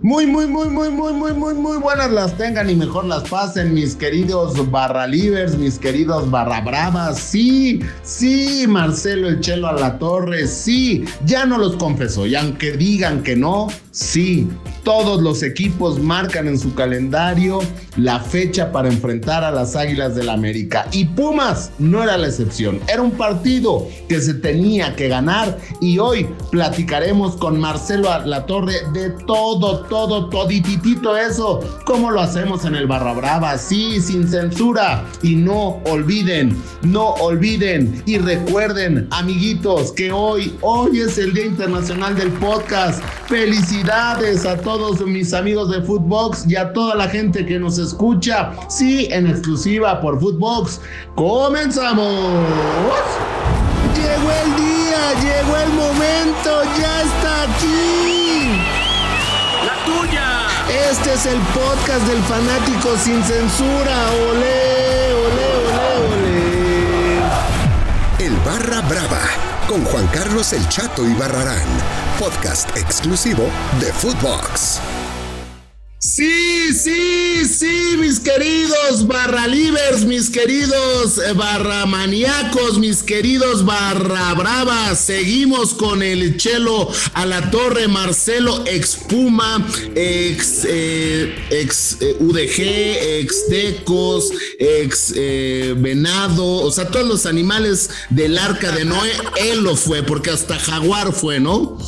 Muy, muy, muy, muy, muy, muy, muy, muy buenas las tengan y mejor las pasen, mis queridos barra livers, mis queridos barra bravas. Sí, sí, Marcelo el Chelo a la torre, sí, ya no los confesó. Y aunque digan que no, sí, todos los equipos marcan en su calendario la fecha para enfrentar a las Águilas del la América. Y Pumas no era la excepción. Era un partido que se tenía que ganar. Y hoy platicaremos con Marcelo a la torre de todo todo, todititito eso, como lo hacemos en el Barra Brava, sí, sin censura. Y no olviden, no olviden y recuerden, amiguitos, que hoy, hoy es el Día Internacional del Podcast. Felicidades a todos mis amigos de Footbox y a toda la gente que nos escucha, sí, en exclusiva por Footbox. ¡Comenzamos! Llegó el día, llegó el momento, ya está aquí este es el podcast del fanático sin censura. Ole, ole, ole, ole. El Barra Brava con Juan Carlos El Chato y Barrarán. Podcast exclusivo de Footbox. Sí, sí, sí, mis queridos barra livers, mis queridos eh, barra maníacos, mis queridos barra bravas. Seguimos con el chelo a la torre, Marcelo ex Puma, ex, eh, ex eh, UDG, ex Tecos, ex Venado, o sea, todos los animales del arca de Noé, él lo fue, porque hasta Jaguar fue, ¿no?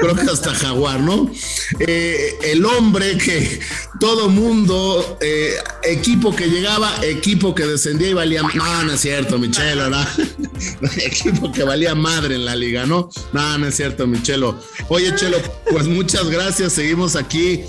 Creo que hasta Jaguar, ¿no? el hombre que todo mundo, eh, equipo que llegaba, equipo que descendía y valía. No, no es cierto, Michelo, ¿no? equipo que valía madre en la liga, ¿no? No, no es cierto, Michelo. Oye, Chelo, pues muchas gracias. Seguimos aquí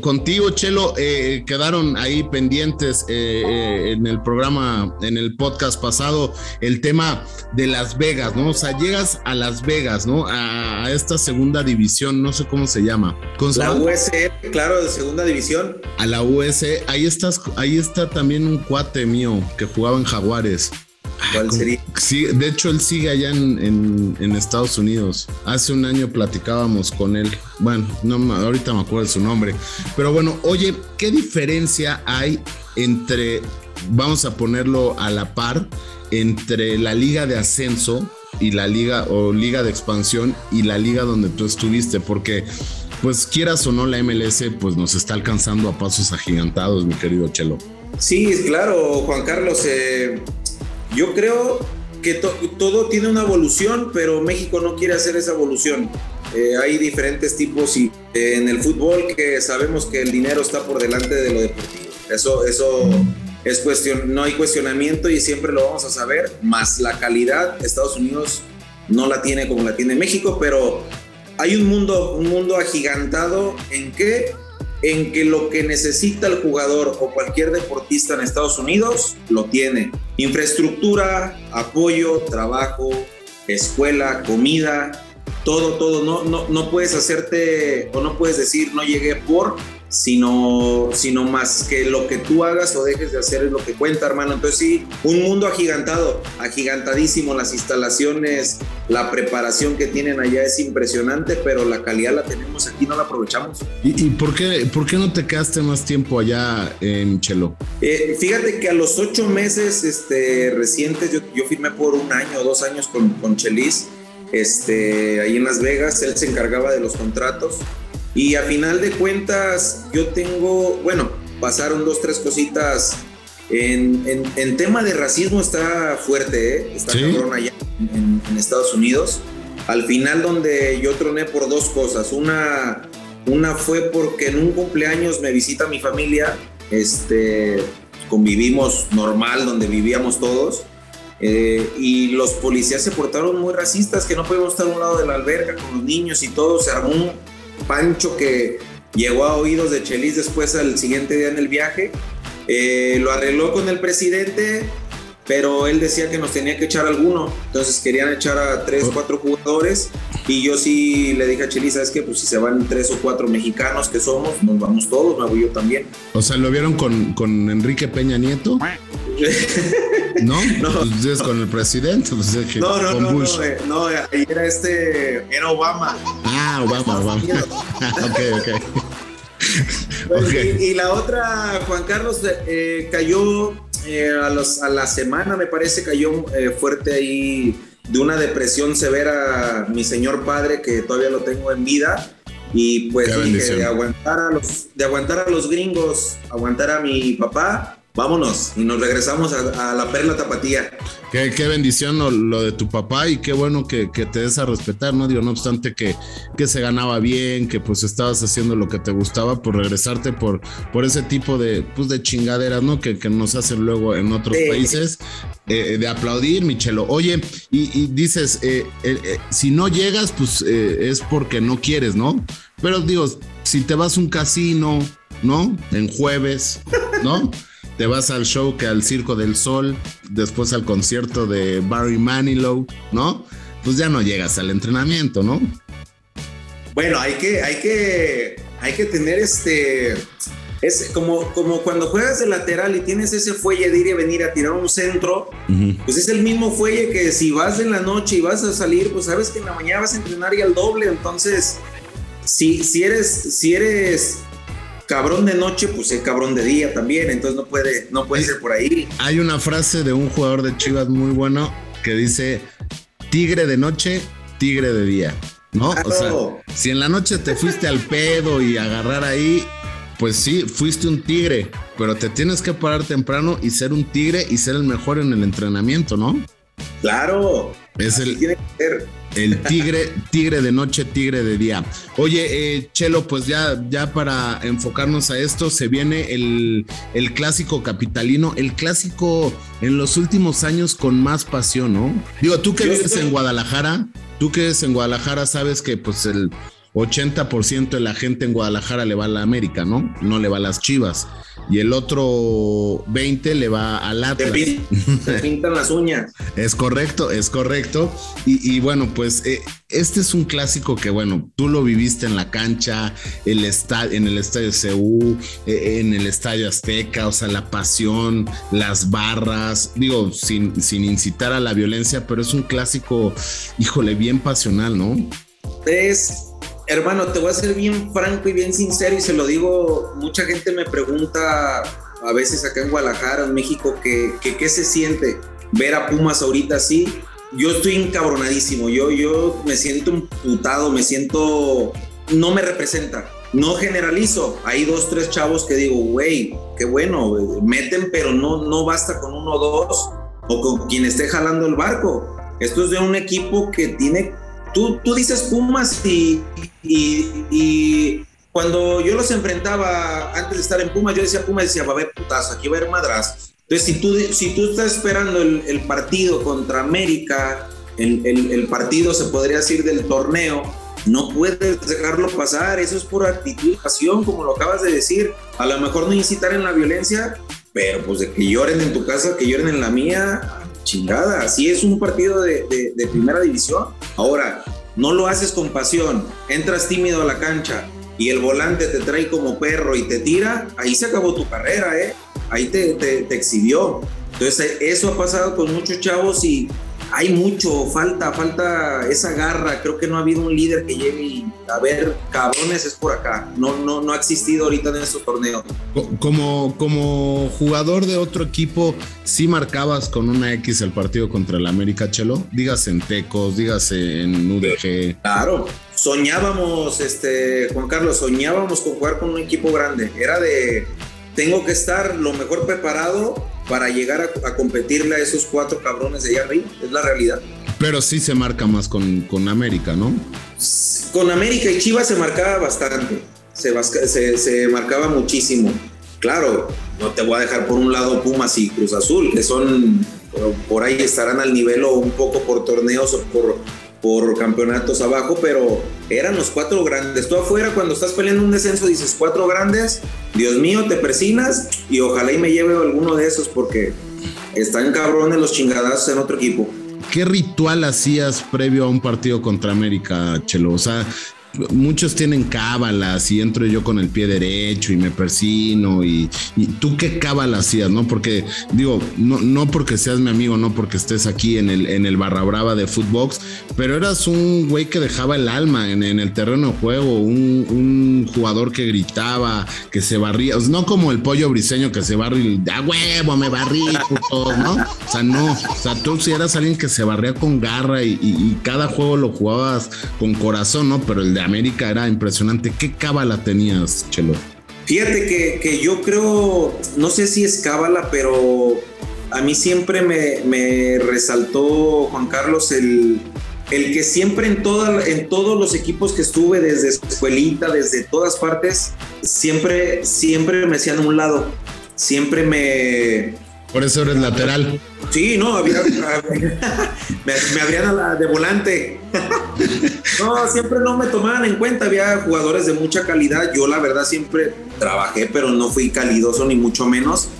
Contigo, Chelo, eh, quedaron ahí pendientes eh, eh, en el programa, en el podcast pasado, el tema de Las Vegas, ¿no? O sea, llegas a Las Vegas, ¿no? A, esta segunda división, no sé cómo se llama. la USE, claro, de segunda división. A la USE, ahí estás, ahí está también un cuate mío que jugaba en Jaguares. ¿Cuál sería? Sí, de hecho, él sigue allá en, Estados Unidos. Hace un año platicábamos con él. Bueno, no, ahorita me acuerdo de su nombre. Pero bueno, oye, ¿qué diferencia hay entre, vamos a ponerlo a la par, entre la liga de ascenso y la liga o liga de expansión y la liga donde tú estuviste? Porque pues quieras o no la MLS, pues nos está alcanzando a pasos agigantados, mi querido Chelo. Sí, claro, Juan Carlos. Eh, yo creo que todo tiene una evolución, pero México no quiere hacer esa evolución. Eh, hay diferentes tipos y eh, en el fútbol que sabemos que el dinero está por delante de lo deportivo. Eso, eso es cuestión, no hay cuestionamiento y siempre lo vamos a saber. Más la calidad, Estados Unidos no la tiene como la tiene México, pero hay un mundo, un mundo agigantado en que en que lo que necesita el jugador o cualquier deportista en Estados Unidos lo tiene. Infraestructura, apoyo, trabajo, escuela, comida, todo, todo. No, no, no puedes hacerte o no puedes decir no llegué por, sino, sino más que lo que tú hagas o dejes de hacer es lo que cuenta, hermano. Entonces sí, un mundo agigantado, agigantadísimo, las instalaciones, la preparación que tienen allá es impresionante, pero la calidad la tenemos aquí, no la aprovechamos. ¿Y, por, qué, por qué no te quedaste más tiempo allá en Chelo? Eh, fíjate que a los ocho meses este, recientes, yo, yo firmé por un año o dos años con, con Chelis, este, ahí en Las Vegas, él se encargaba de los contratos y a final de cuentas, yo tengo, bueno, pasaron dos, tres cositas. En, en, tema de racismo está fuerte, ¿eh? está cabrón allá en, Estados Unidos. Al final donde yo troné por dos cosas. Una, una fue porque en un cumpleaños me visita mi familia, este, convivimos normal donde vivíamos todos. Eh, y los policías se portaron muy racistas, que no podíamos estar a un lado de la alberca con los niños y todo. Se armó Pancho que llegó a oídos de Chelis después al siguiente día en el viaje. Eh, lo arregló con el presidente, pero él decía que nos tenía que echar alguno. Entonces querían echar a tres, o oh. cuatro jugadores. Y yo sí le dije a Chelis, ¿sabes qué? Pues si se van tres o cuatro mexicanos que somos, nos vamos todos, me voy yo también. O sea, ¿lo vieron con, con Enrique Peña Nieto? ¿No? No. Pues con el presidente. Pues no, no, no, no, eh, no, era este, era Obama. Ah, Obama, Obama. ok, ok. y, la otra, Juan Carlos, eh, cayó eh, a, los, a, la semana, me parece, cayó eh, fuerte ahí de una depresión severa mi señor padre, que todavía lo tengo en vida. Y pues dije, de aguantar, a los, de aguantar a los gringos, aguantar a mi papá, vámonos y nos regresamos a, la perla tapatía. Qué, qué bendición lo, de tu papá y qué bueno que, te des a respetar, ¿no? Digo, no obstante que, que se ganaba bien, que pues estabas haciendo lo que te gustaba, por regresarte por, por ese tipo de, pues, de chingaderas, ¿no? Que, nos hacen luego en otros países, eh, de aplaudir, Michelo. Oye, y, dices, eh, eh, si no llegas, pues es porque no quieres, ¿no? Pero digo, si te vas a un casino, ¿no? En jueves, ¿no? te vas al show que al Circo del Sol, después al concierto de Barry Manilow, ¿no? Pues ya no llegas al entrenamiento, ¿no? Bueno, hay que, hay que, hay que tener este, es como, como cuando juegas de lateral y tienes ese fuelle de ir y venir a tirar un centro, pues es el mismo fuelle que si vas en la noche y vas a salir, pues sabes que en la mañana vas a entrenar y al doble, entonces si, si eres, si eres cabrón de noche, pues es cabrón de día también, entonces no puede, no puede ser por ahí. Hay una frase de un jugador de Chivas muy bueno que dice, tigre de noche, tigre de día, ¿no? O sea, si en la noche te fuiste al pedo y agarrar ahí, pues sí, fuiste un tigre, pero te tienes que parar temprano y ser un tigre y ser el mejor en el entrenamiento, ¿no? Claro. Es el, el tigre, tigre de noche, tigre de día. Oye, eh, Chelo, pues ya, ya para enfocarnos a esto, se viene el, el clásico capitalino, el clásico en los últimos años con más pasión, ¿no? Digo, tú que vives en Guadalajara, tú que vives en Guadalajara, sabes que pues el 80% de la gente en Guadalajara le va a la América, ¿no? No le va a las Chivas y el otro 20 le va al Atlas. Se pintan las uñas. Es correcto, es correcto. Y, bueno, pues eh, este es un clásico que, bueno, tú lo viviste en la cancha, el en el estadio CU, eh, en el estadio Azteca, o sea, la pasión, las barras, digo, sin, sin incitar a la violencia, pero es un clásico, híjole, bien pasional, ¿no? Es hermano, te voy a ser bien franco y bien sincero y se lo digo, mucha gente me pregunta a veces acá en Guadalajara, en México, que, qué se siente ver a Pumas ahorita así. Yo estoy encabronadísimo, yo, yo me siento putado, me siento, no me representa. No generalizo, hay dos, tres chavos que digo, güey, qué bueno, meten, pero no, no basta con uno o dos, o con quien esté jalando el barco. Esto es de un equipo que tiene tú, tú dices Pumas y, y, cuando yo los enfrentaba antes de estar en Pumas, yo decía Pumas, decía, va a haber putazo, aquí va a haber madras. Entonces, si tú, si tú estás esperando el, partido contra América, el, el, partido se podría decir del torneo, no puedes dejarlo pasar, eso es pura actitud pasión, como lo acabas de decir. A lo mejor no incitar en la violencia, pero pues de que lloren en tu casa, que lloren en la mía, chingada, si es un partido de, de, primera división. Ahora, no lo haces con pasión, entras tímido a la cancha y el volante te trae como perro y te tira, ahí se acabó tu carrera, ¿eh? Ahí te, te, exhibió. Entonces, eso ha pasado con muchos chavos y hay mucho, falta, falta esa garra. Creo que no ha habido un líder que llegue y a ver, cabrones, es por acá. No, no, no ha existido ahorita en estos torneos. Como, como jugador de otro equipo, ¿sí marcabas con una X el partido contra el América Chelo? Dígase en Tecos, dígase en UDG. Claro, soñábamos, este, Juan Carlos, soñábamos con jugar con un equipo grande. Era de, tengo que estar lo mejor preparado para llegar a, competirle a esos cuatro cabrones de allá arriba, es la realidad. Pero sí se marca más con, con América, ¿no? Con América y Chivas se marcaba bastante, se, se, marcaba muchísimo. Claro, no te voy a dejar por un lado Pumas y Cruz Azul, que son, por ahí estarán al nivel o un poco por torneos o por por campeonatos abajo, pero eran los cuatro grandes. Tú afuera cuando estás peleando un descenso dices cuatro grandes, Dios mío, te persinas y ojalá y me lleve alguno de esos porque están cabrones los chingadazos en otro equipo. ¿Qué ritual hacías previo a un partido contra América, Chelo? O sea, muchos tienen cábalas y entro yo con el pie derecho y me persino y, tú qué cábala hacías, ¿no? Porque digo, no, no porque seas mi amigo, no porque estés aquí en el, en el barra brava de Footbox, pero eras un güey que dejaba el alma en, el terreno de juego, un, jugador que gritaba, que se barría, no como el pollo briseño que se barría y a huevo, me barrí, ¿no? O sea, no, o sea, tú si eras alguien que se barría con garra y, y cada juego lo jugabas con corazón, ¿no? Pero el de América era impresionante. ¿Qué cábala tenías, Chelo? Fíjate que, que yo creo, no sé si es cábala, pero a mí siempre me, resaltó, Juan Carlos, el, el que siempre en, en todos los equipos que estuve, desde escuelita, desde todas partes, siempre, siempre me hacían a un lado. Siempre me, por eso eres lateral. Sí, no, había, me, abrían la de volante. no, siempre no me tomaban en cuenta. Había jugadores de mucha calidad. Yo, la verdad, siempre trabajé, pero no fui calidoso ni mucho menos.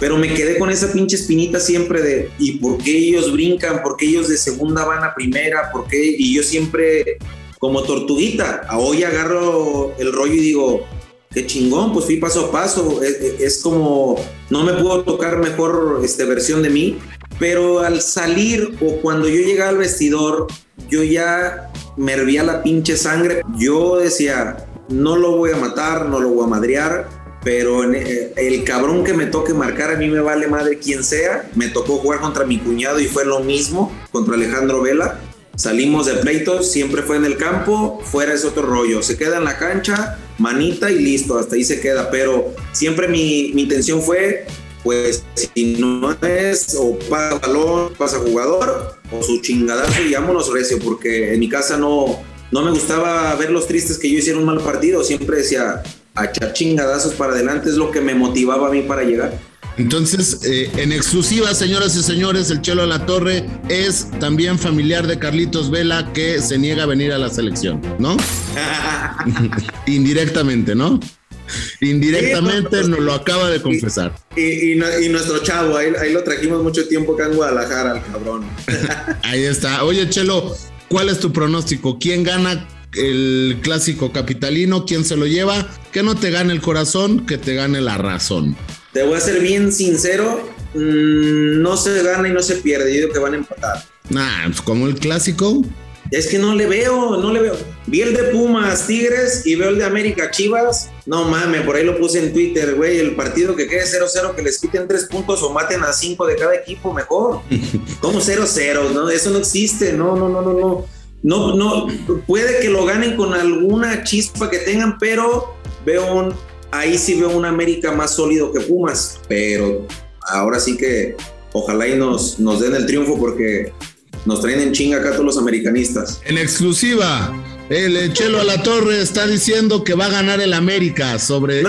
Pero me quedé con esa pinche espinita siempre de, ¿y por qué ellos brincan? ¿Por qué ellos de segunda van a primera? ¿Por qué? Y yo siempre, como tortuguita, hoy agarro el rollo y digo, qué chingón, pues fui paso a paso. Es, como, no me puedo tocar mejor este, versión de mí, pero al salir o cuando yo llegaba al vestidor, yo ya me hervía la pinche sangre. Yo decía, no lo voy a matar, no lo voy a madrear, pero eh, el cabrón que me toque marcar a mí me vale madre quien sea. Me tocó jugar contra mi cuñado y fue lo mismo contra Alejandro Vela. Salimos de pleitos, siempre fue en el campo, fuera es otro rollo. Se queda en la cancha, manita y listo, hasta ahí se queda. Pero siempre mi, intención fue, pues, si no es o pasa balón, pasa jugador, o su chingadazo y vámonos recio, porque en mi casa no, no me gustaba ver los tristes que yo hiciera un mal partido. Siempre decía, a echar chingadazos para adelante es lo que me motivaba a mí para llegar. Entonces, eh, en exclusiva, señoras y señores, el Chelo a la Torre es también familiar de Carlitos Vela que se niega a venir a la selección, ¿no? Indirectamente, ¿no? Indirectamente nos lo acaba de confesar. Y, nuestro chavo, ahí, ahí, lo trajimos mucho tiempo acá en Guadalajara, al cabrón. ahí está. Oye, Chelo, ¿cuál es tu pronóstico? ¿Quién gana el clásico capitalino? ¿Quién se lo lleva? Que no te gane el corazón, que te gane la razón. Te voy a ser bien sincero, mm, no se gana y no se pierde, yo digo que van a empatar. Nah, pues como el clásico. Es que no le veo, no le veo. Vi el de Pumas Tigres y veo el de América Chivas. No mames, por ahí lo puse en Twitter, güey. El partido que quede 0-0, que les quiten tres puntos o maten a cinco de cada equipo, mejor. Como 0-0, ¿no? Eso no existe. No, no, no, no, no. No, no. Puede que lo ganen con alguna chispa que tengan, pero veo un ahí sí veo un América más sólido que Pumas, pero ahora sí que ojalá y nos, nos den el triunfo porque nos traen en chinga acá todos los americanistas. En exclusiva, el Chelo a la Torre está diciendo que va a ganar el América sobre el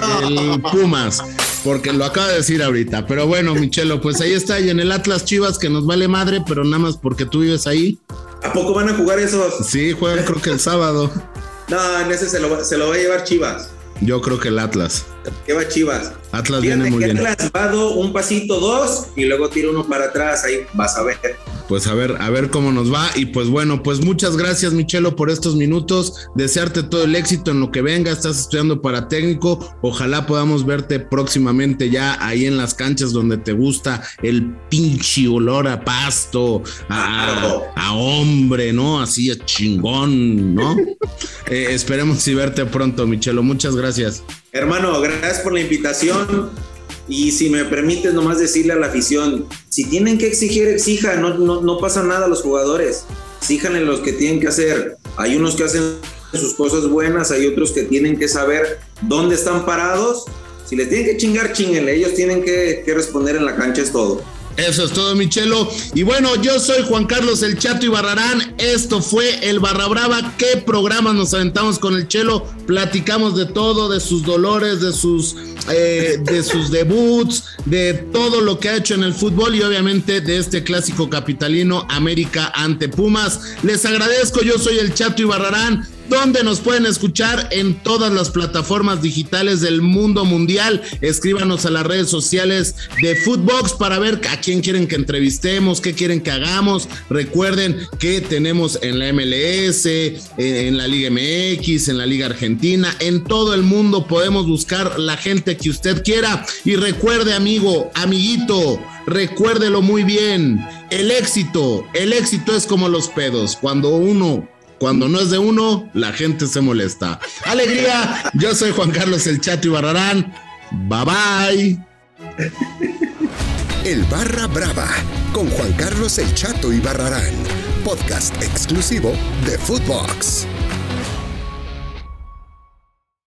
Pumas, porque lo acaba de decir ahorita. Pero bueno, Michelo, pues ahí está. Y en el Atlas Chivas, que nos vale madre, pero nada más porque tú vives ahí. ¿A poco van a jugar esos? Sí, juegan creo que el sábado. No, en ese se lo, se lo va a llevar Chivas. Yo creo que el Atlas. ¿Qué va Chivas? Atlas viene muy bien. Atlas va un pasito, dos, y luego tira uno para atrás, ahí vas a ver. Pues a ver, a ver cómo nos va. Y pues bueno, pues muchas gracias, Michelo, por estos minutos. Desearte todo el éxito en lo que venga. Estás estudiando para técnico. Ojalá podamos verte próximamente ya ahí en las canchas donde te gusta el pinche olor a pasto, a, hombre, ¿no? Así a chingón, ¿no? Eh, esperemos y verte pronto, Michelo. Muchas gracias. Hermano, gracias por la invitación. Y si me permites nomás decirle a la afición, si tienen que exigir, exijan, no, no, no pasa nada a los jugadores, exíjanle los que tienen que hacer. Hay unos que hacen sus cosas buenas, hay otros que tienen que saber dónde están parados. Si les tienen que chingar, chinguenle, ellos tienen que responder en la cancha, es todo. Eso es todo, Michelo. Y bueno, yo soy Juan Carlos El Chato y Barrarán. Esto fue el Barra Brava. ¿Qué programa nos aventamos con el Chelo? Platicamos de todo, de sus dolores, de sus, eh, de sus debuts, de todo lo que ha hecho en el fútbol y obviamente de este clásico capitalino América ante Pumas. Les agradezco, yo soy El Chato y Barrarán. Donde nos pueden escuchar en todas las plataformas digitales del mundo mundial. Escríbanos a las redes sociales de Footbox para ver a quién quieren que entrevistemos, qué quieren que hagamos. Recuerden que tenemos en la MLS, en la Liga MX, en la Liga Argentina, en todo el mundo podemos buscar la gente que usted quiera. Y recuerde, amigo, amiguito, recuérdelo muy bien. El éxito, el éxito es como los pedos. Cuando uno cuando no es de uno, la gente se molesta. Alegría, yo soy Juan Carlos El Chato y Barrarán. Bye bye. El Barra Brava con Juan Carlos El Chato y Barrarán, podcast exclusivo de Footbox.